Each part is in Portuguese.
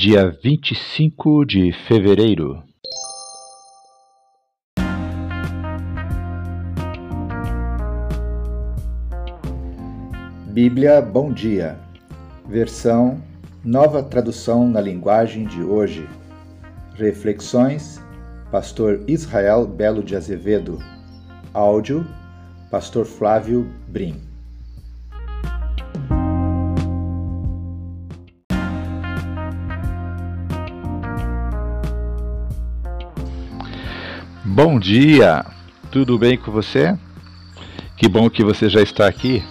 dia 25 de fevereiro. Bíblia Bom Dia, versão Nova Tradução na Linguagem de Hoje. Reflexões, Pastor Israel Belo de Azevedo. Áudio, Pastor Flávio Brim. Bom dia, tudo bem com você? Que bom que você já está aqui.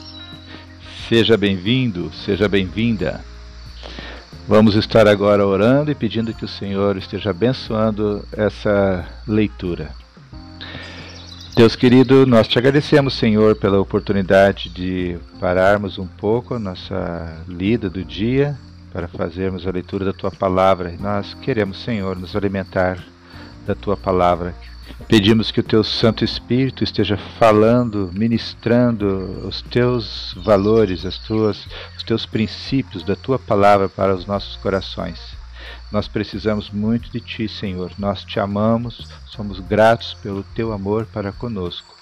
Seja bem-vindo, seja bem-vinda. Vamos estar agora orando e pedindo que o Senhor esteja abençoando essa leitura. Deus querido, nós te agradecemos, Senhor, pela oportunidade de pararmos um pouco a nossa lida do dia para fazermos a leitura da tua palavra. Nós queremos, Senhor, nos alimentar da tua palavra Pedimos que o teu Santo Espírito esteja falando, ministrando os teus valores, as tuas, os teus princípios da tua palavra para os nossos corações. Nós precisamos muito de ti, Senhor. Nós te amamos, somos gratos pelo teu amor para conosco.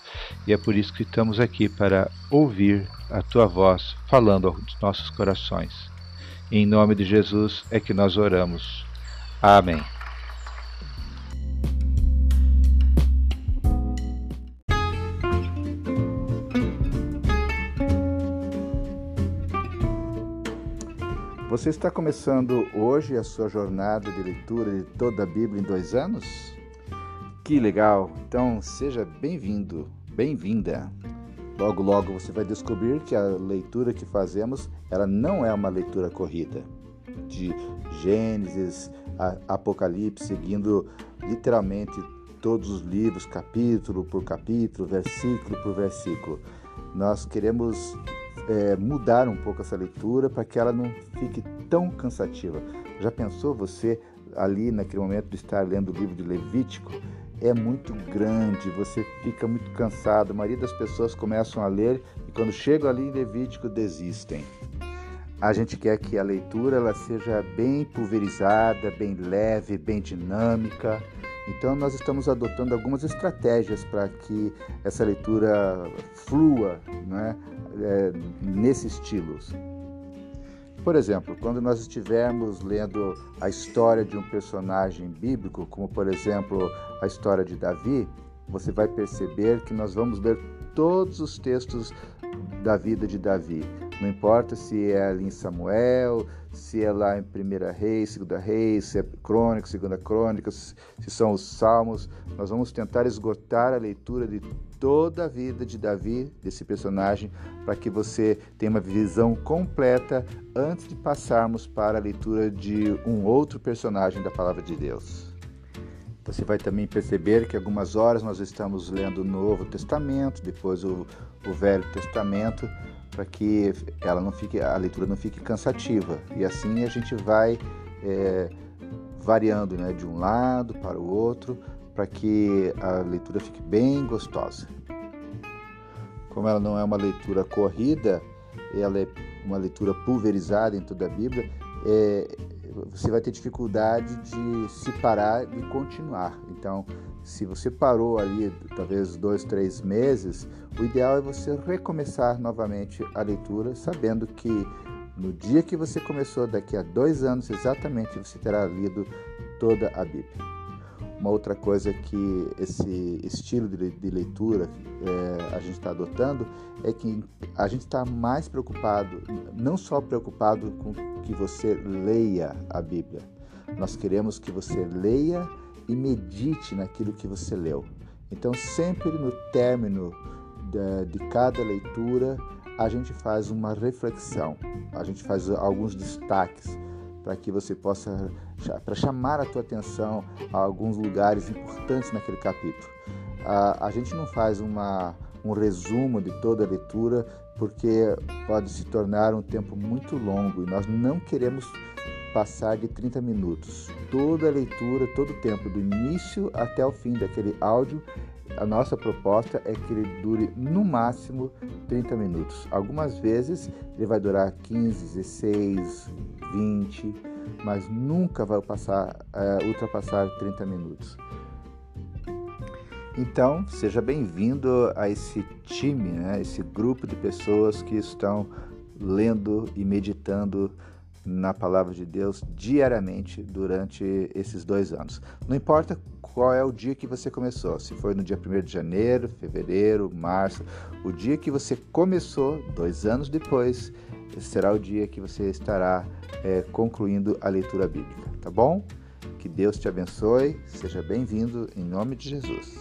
E é por isso que estamos aqui para ouvir a tua voz falando aos nossos corações. Em nome de Jesus é que nós oramos. Amém. Você está começando hoje a sua jornada de leitura de toda a Bíblia em dois anos? Que legal! Então seja bem-vindo, bem-vinda. Logo, logo você vai descobrir que a leitura que fazemos ela não é uma leitura corrida de Gênesis, Apocalipse, seguindo literalmente todos os livros, capítulo por capítulo, versículo por versículo. Nós queremos é, mudar um pouco essa leitura para que ela não fique tão cansativa. Já pensou você ali naquele momento de estar lendo o livro de Levítico? É muito grande, você fica muito cansado. A maioria das pessoas começam a ler e quando chegam ali em Levítico desistem. A gente quer que a leitura ela seja bem pulverizada, bem leve, bem dinâmica. Então nós estamos adotando algumas estratégias para que essa leitura flua, né? é, nesse estilo. Por exemplo, quando nós estivermos lendo a história de um personagem bíblico, como por exemplo a história de Davi, você vai perceber que nós vamos ler todos os textos da vida de Davi. Não importa se é ali em Samuel, se é lá em Primeira Reis, Segunda Reis, se é Crônica, Segunda Crônica, se são os Salmos. Nós vamos tentar esgotar a leitura de toda a vida de Davi, desse personagem, para que você tenha uma visão completa antes de passarmos para a leitura de um outro personagem da Palavra de Deus. Você vai também perceber que algumas horas nós estamos lendo o Novo Testamento, depois o, o Velho Testamento, para que ela não fique, a leitura não fique cansativa. E assim a gente vai é, variando né, de um lado para o outro, para que a leitura fique bem gostosa. Como ela não é uma leitura corrida, ela é uma leitura pulverizada em toda a Bíblia, é, você vai ter dificuldade de se parar e continuar. Então, se você parou ali, talvez dois, três meses, o ideal é você recomeçar novamente a leitura, sabendo que no dia que você começou, daqui a dois anos exatamente, você terá lido toda a Bíblia. Uma outra coisa que esse estilo de leitura é, a gente está adotando é que a gente está mais preocupado, não só preocupado com que você leia a Bíblia, nós queremos que você leia e medite naquilo que você leu. Então, sempre no término de, de cada leitura, a gente faz uma reflexão, a gente faz alguns destaques para que você possa para chamar a tua atenção a alguns lugares importantes naquele capítulo. A, a gente não faz uma, um resumo de toda a leitura porque pode se tornar um tempo muito longo e nós não queremos passar de 30 minutos. Toda a leitura, todo o tempo, do início até o fim daquele áudio, a nossa proposta é que ele dure no máximo 30 minutos. Algumas vezes ele vai durar 15, 16, 20, mas nunca vai passar, uh, ultrapassar 30 minutos. Então, seja bem-vindo a esse time, né, esse grupo de pessoas que estão lendo e meditando na palavra de Deus diariamente durante esses dois anos. Não importa qual é o dia que você começou, se foi no dia 1 de janeiro, fevereiro, março, o dia que você começou, dois anos depois, será o dia que você estará é, concluindo a leitura bíblica, tá bom? Que Deus te abençoe, seja bem-vindo em nome de Jesus.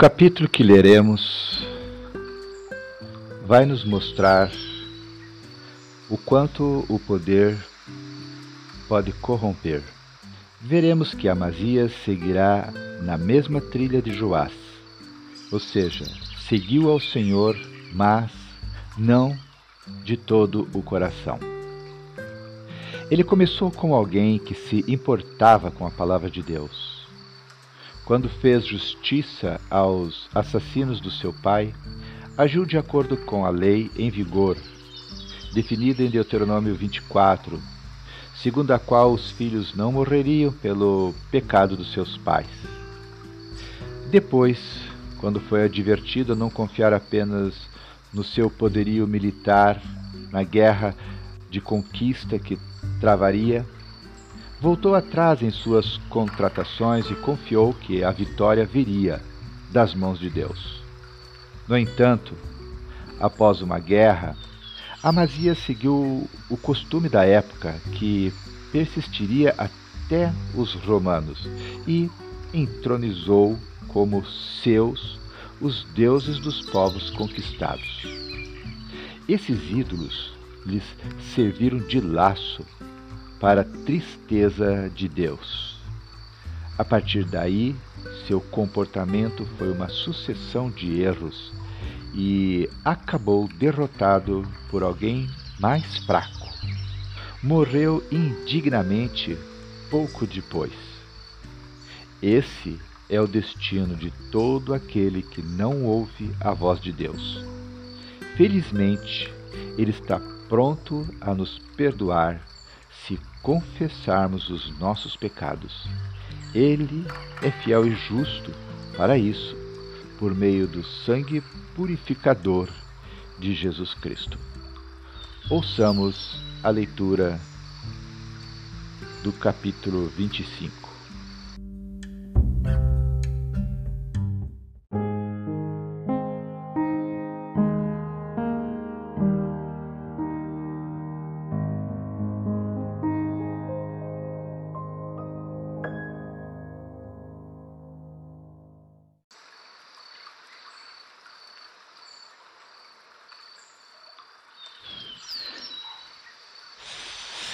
Capítulo que leremos vai nos mostrar o quanto o poder pode corromper. Veremos que Amazias seguirá na mesma trilha de Joás, ou seja, seguiu ao Senhor, mas não de todo o coração. Ele começou com alguém que se importava com a palavra de Deus quando fez justiça aos assassinos do seu pai, agiu de acordo com a lei em vigor, definida em Deuteronômio 24, segundo a qual os filhos não morreriam pelo pecado dos seus pais. Depois, quando foi advertido a não confiar apenas no seu poderio militar na guerra de conquista que travaria, voltou atrás em suas contratações e confiou que a vitória viria das mãos de Deus. No entanto, após uma guerra, Amazias seguiu o costume da época que persistiria até os romanos e entronizou como seus os deuses dos povos conquistados. Esses ídolos lhes serviram de laço para a tristeza de Deus. A partir daí, seu comportamento foi uma sucessão de erros e acabou derrotado por alguém mais fraco. Morreu indignamente pouco depois. Esse é o destino de todo aquele que não ouve a voz de Deus. Felizmente, Ele está pronto a nos perdoar confessarmos os nossos pecados. Ele é fiel e justo para isso, por meio do sangue purificador de Jesus Cristo. Ouçamos a leitura do capítulo 25.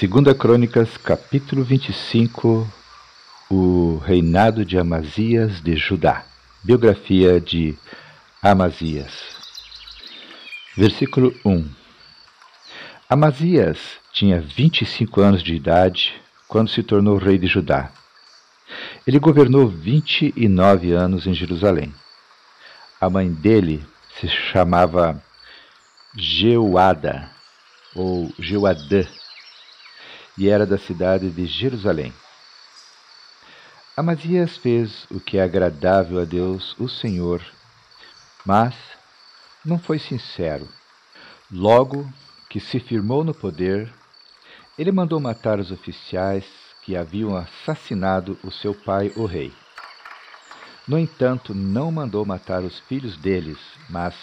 Segunda Crônicas, capítulo 25, o reinado de Amazias de Judá. Biografia de Amazias. Versículo 1. Amazias tinha 25 anos de idade quando se tornou rei de Judá. Ele governou 29 anos em Jerusalém. A mãe dele se chamava Jeuada ou Jeuadã e era da cidade de Jerusalém. Amazias fez o que é agradável a Deus, o Senhor, mas não foi sincero. Logo que se firmou no poder, ele mandou matar os oficiais que haviam assassinado o seu pai, o rei. No entanto, não mandou matar os filhos deles, mas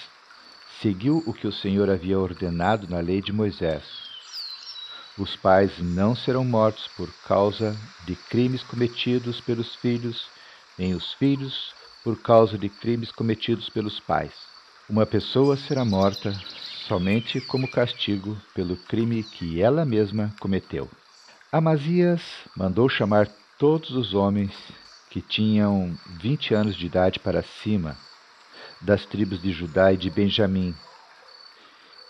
seguiu o que o Senhor havia ordenado na lei de Moisés os pais não serão mortos por causa de crimes cometidos pelos filhos, nem os filhos por causa de crimes cometidos pelos pais. Uma pessoa será morta somente como castigo pelo crime que ela mesma cometeu. Amazias mandou chamar todos os homens que tinham vinte anos de idade para cima, das tribos de Judá e de Benjamim,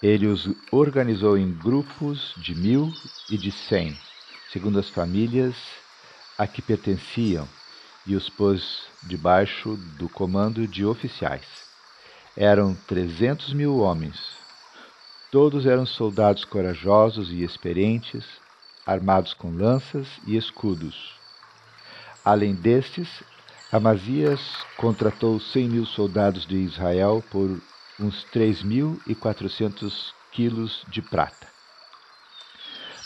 Ele os organizou em grupos de mil e de cem, segundo as famílias a que pertenciam, e os pôs debaixo do comando de oficiais. Eram trezentos mil homens. Todos eram soldados corajosos e experientes, armados com lanças e escudos. Além destes, Amazias contratou cem mil soldados de Israel por uns três mil e quatrocentos quilos de prata.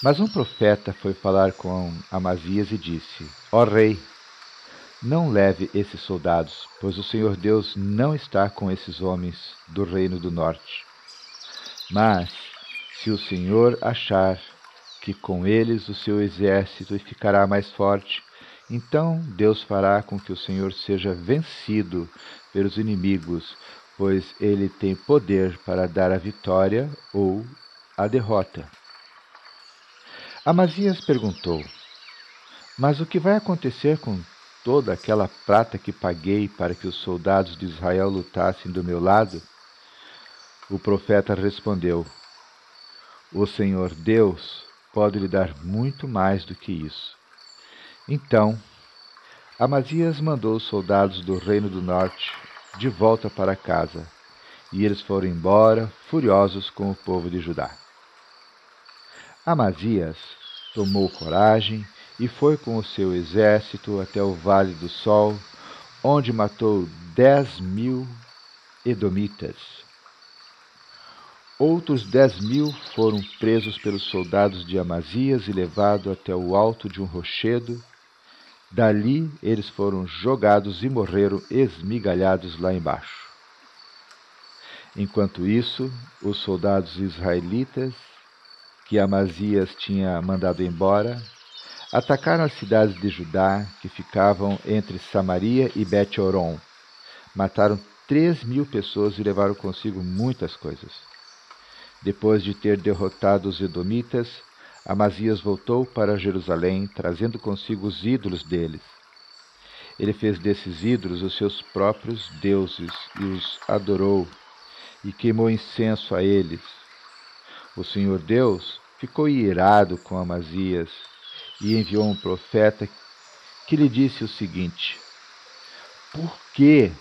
Mas um profeta foi falar com Amazias e disse: Ó rei, não leve esses soldados, pois o Senhor Deus não está com esses homens do reino do norte. Mas, se o Senhor achar que com eles o seu exército ficará mais forte, então Deus fará com que o Senhor seja vencido pelos inimigos, pois ele tem poder para dar a vitória ou a derrota. Amazias perguntou: Mas o que vai acontecer com toda aquela prata que paguei para que os soldados de Israel lutassem do meu lado? O profeta respondeu: O Senhor Deus pode lhe dar muito mais do que isso. Então, Amazias mandou os soldados do reino do norte de volta para casa, e eles foram embora, furiosos com o povo de Judá. Amazias tomou coragem e foi com o seu exército até o Vale do Sol, onde matou dez mil edomitas. Outros dez mil foram presos pelos soldados de Amazias e levados até o alto de um rochedo. Dali eles foram jogados e morreram esmigalhados lá embaixo. Enquanto isso, os soldados israelitas que Amazias tinha mandado embora Atacaram as cidades de Judá, que ficavam entre Samaria e Bet-Oron. Mataram três mil pessoas e levaram consigo muitas coisas. Depois de ter derrotado os Edomitas, Amazias voltou para Jerusalém, trazendo consigo os ídolos deles. Ele fez desses ídolos os seus próprios deuses e os adorou, e queimou incenso a eles. O Senhor Deus ficou irado com Amazias e enviou um profeta que lhe disse o seguinte: Por quê?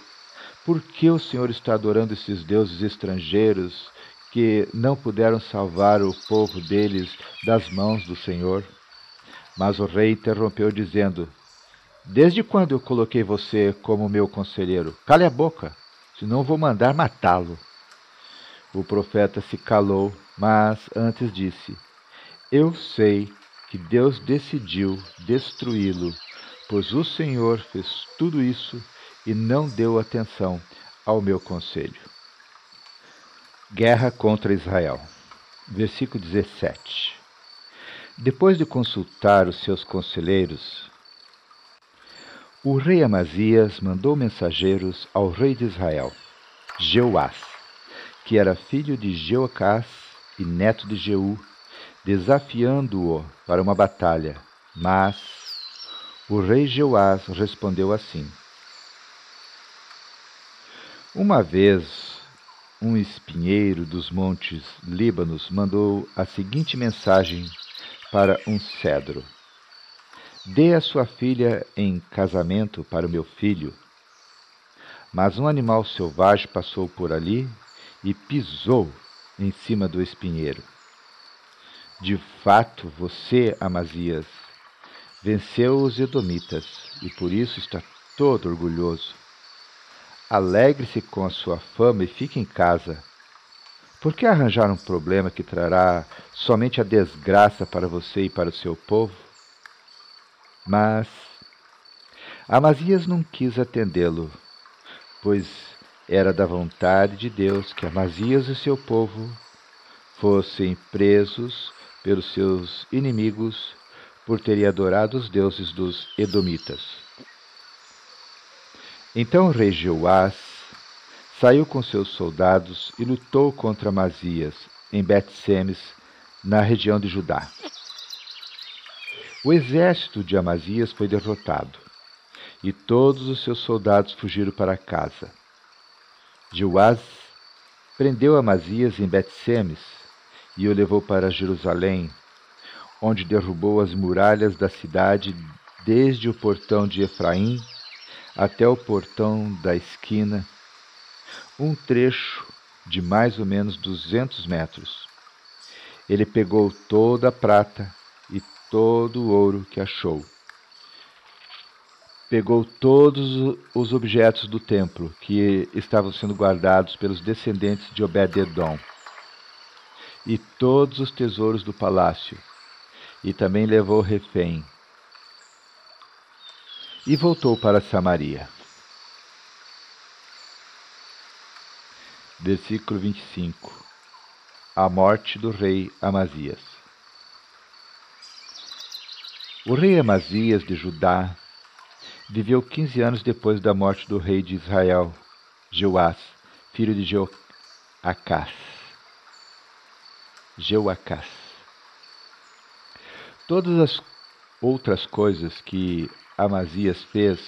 Por que o Senhor está adorando esses deuses estrangeiros que não puderam salvar o povo deles das mãos do Senhor? Mas o rei interrompeu, dizendo: Desde quando eu coloquei você como meu conselheiro? Cale a boca, senão vou mandar matá-lo. O profeta se calou, mas antes disse: Eu sei que Deus decidiu destruí-lo, pois o Senhor fez tudo isso e não deu atenção ao meu conselho. Guerra contra Israel. Versículo 17. Depois de consultar os seus conselheiros, o rei Amazias mandou mensageiros ao rei de Israel, Jeoás, que era filho de Jeocás e neto de Jeú, desafiando-o para uma batalha. Mas o rei Jeoás respondeu assim: Uma vez um espinheiro dos montes Líbanos mandou a seguinte mensagem para um cedro: Dê a sua filha em casamento para o meu filho. Mas um animal selvagem passou por ali e pisou em cima do espinheiro. De fato, você, Amazias, venceu os Edomitas e por isso está todo orgulhoso. Alegre-se com a sua fama e fique em casa. Por que arranjar um problema que trará somente a desgraça para você e para o seu povo? Mas Amazias não quis atendê-lo, pois era da vontade de Deus que Amazias e seu povo fossem presos pelos seus inimigos por terem adorado os deuses dos Edomitas. Então o rei Jeoás saiu com seus soldados e lutou contra Amazias em Bet-Semes, na região de Judá. O exército de Amazias foi derrotado e todos os seus soldados fugiram para casa. Jeoás prendeu Amazias em Bet-Semes e o levou para Jerusalém, onde derrubou as muralhas da cidade desde o portão de Efraim até o portão da esquina, um trecho de mais ou menos duzentos metros. Ele pegou toda a prata e todo o ouro que achou. Pegou todos os objetos do templo que estavam sendo guardados pelos descendentes de Obed-edom e todos os tesouros do palácio, e também levou refém e voltou para Samaria. Versículo 25 A morte do rei Amazias. O rei Amazias de Judá viveu quinze anos depois da morte do rei de Israel, Joás, filho de Joacás. Joacás. Todas as outras coisas que Amazias fez,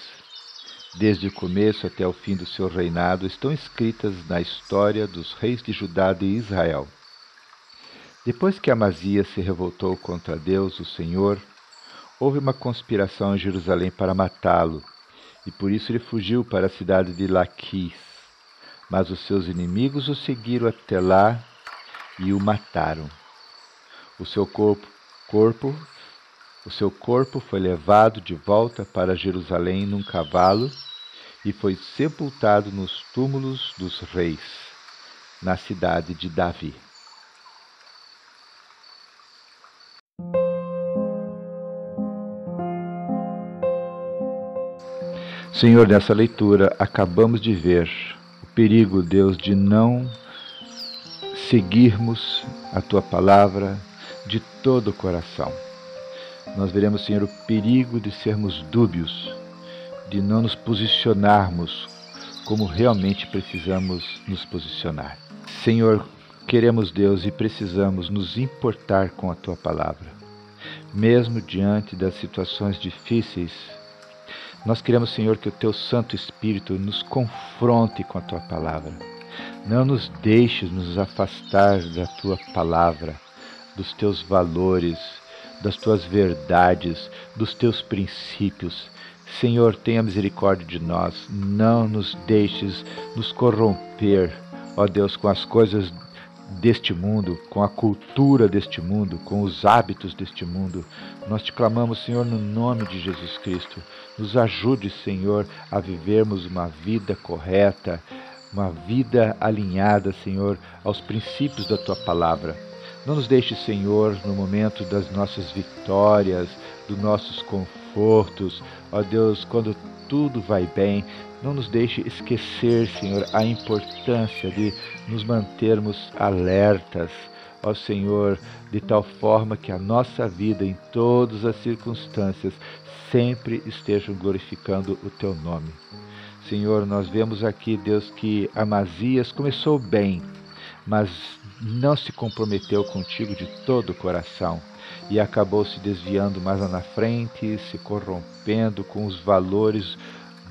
desde o começo até o fim do seu reinado, estão escritas na história dos reis de Judá e Israel. Depois que Amazias se revoltou contra Deus, o Senhor, houve uma conspiração em Jerusalém para matá-lo, e por isso ele fugiu para a cidade de Laquis. Mas os seus inimigos o seguiram até lá e o mataram. O seu corpo, corpo o seu corpo foi levado de volta para Jerusalém num cavalo e foi sepultado nos túmulos dos reis, na cidade de Davi. Senhor, nessa leitura acabamos de ver o perigo, Deus, de não seguirmos a tua palavra de todo o coração nós veremos, Senhor, o perigo de sermos dúbios, de não nos posicionarmos como realmente precisamos nos posicionar. Senhor, queremos, Deus, e precisamos nos importar com a tua palavra. Mesmo diante das situações difíceis, nós queremos, Senhor, que o teu Santo Espírito nos confronte com a tua palavra. Não nos deixes nos afastar da tua palavra, dos teus valores, das tuas verdades, dos teus princípios. Senhor, tenha misericórdia de nós, não nos deixes nos corromper, ó Deus, com as coisas deste mundo, com a cultura deste mundo, com os hábitos deste mundo. Nós te clamamos, Senhor, no nome de Jesus Cristo. Nos ajude, Senhor, a vivermos uma vida correta, uma vida alinhada, Senhor, aos princípios da tua palavra. Não nos deixe, Senhor, no momento das nossas vitórias, dos nossos confortos, ó Deus, quando tudo vai bem, não nos deixe esquecer, Senhor, a importância de nos mantermos alertas, ó Senhor, de tal forma que a nossa vida, em todas as circunstâncias, sempre estejam glorificando o Teu nome. Senhor, nós vemos aqui, Deus, que Amazias começou bem, mas não se comprometeu contigo de todo o coração e acabou se desviando mais lá na frente, se corrompendo com os valores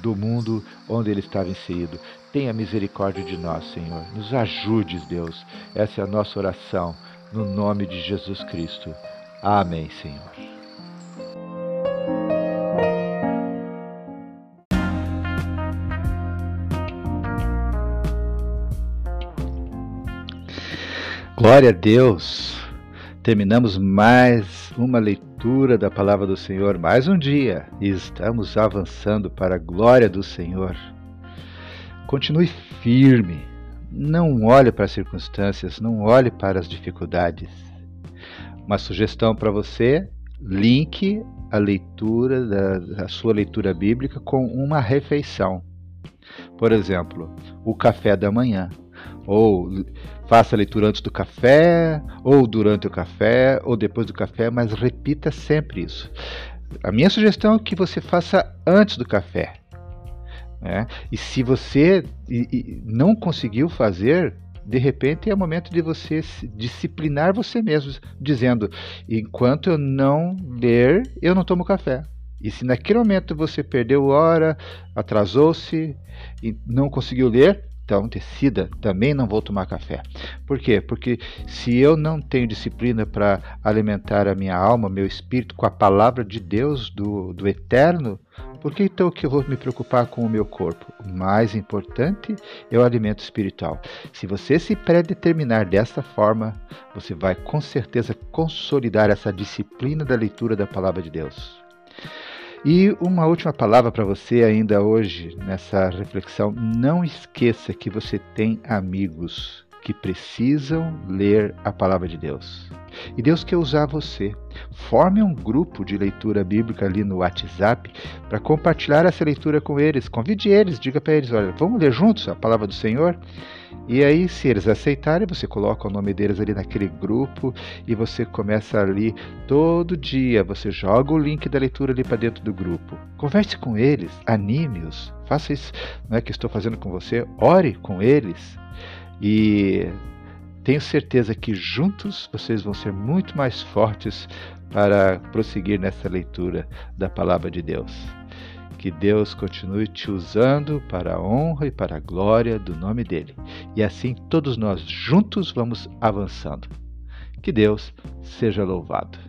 do mundo onde ele estava inserido. Tenha misericórdia de nós, Senhor. Nos ajudes, Deus. Essa é a nossa oração, no nome de Jesus Cristo. Amém, Senhor. Glória a Deus! Terminamos mais uma leitura da palavra do Senhor, mais um dia, e estamos avançando para a glória do Senhor. Continue firme, não olhe para as circunstâncias, não olhe para as dificuldades. Uma sugestão para você: link a leitura da a sua leitura bíblica com uma refeição. Por exemplo, o café da manhã ou faça a leitura antes do café, ou durante o café, ou depois do café, mas repita sempre isso. A minha sugestão é que você faça antes do café. Né? E se você não conseguiu fazer, de repente é o momento de você disciplinar você mesmo, dizendo: enquanto eu não ler, eu não tomo café. E se naquele momento você perdeu hora, atrasou-se e não conseguiu ler, então decida, também não vou tomar café. Por quê? Porque se eu não tenho disciplina para alimentar a minha alma, meu espírito com a palavra de Deus, do, do eterno, por que então que eu vou me preocupar com o meu corpo? O mais importante é o alimento espiritual. Se você se predeterminar dessa forma, você vai com certeza consolidar essa disciplina da leitura da palavra de Deus. E uma última palavra para você ainda hoje nessa reflexão. Não esqueça que você tem amigos que precisam ler a palavra de Deus. E Deus quer usar você. Forme um grupo de leitura bíblica ali no WhatsApp para compartilhar essa leitura com eles. Convide eles, diga para eles: olha, vamos ler juntos a palavra do Senhor? E aí, se eles aceitarem, você coloca o nome deles ali naquele grupo e você começa ali todo dia. Você joga o link da leitura ali para dentro do grupo. Converse com eles, anime-os. Faça isso não é que estou fazendo com você. Ore com eles. E tenho certeza que juntos vocês vão ser muito mais fortes para prosseguir nessa leitura da palavra de Deus. Que Deus continue te usando para a honra e para a glória do nome dele. E assim todos nós juntos vamos avançando. Que Deus seja louvado.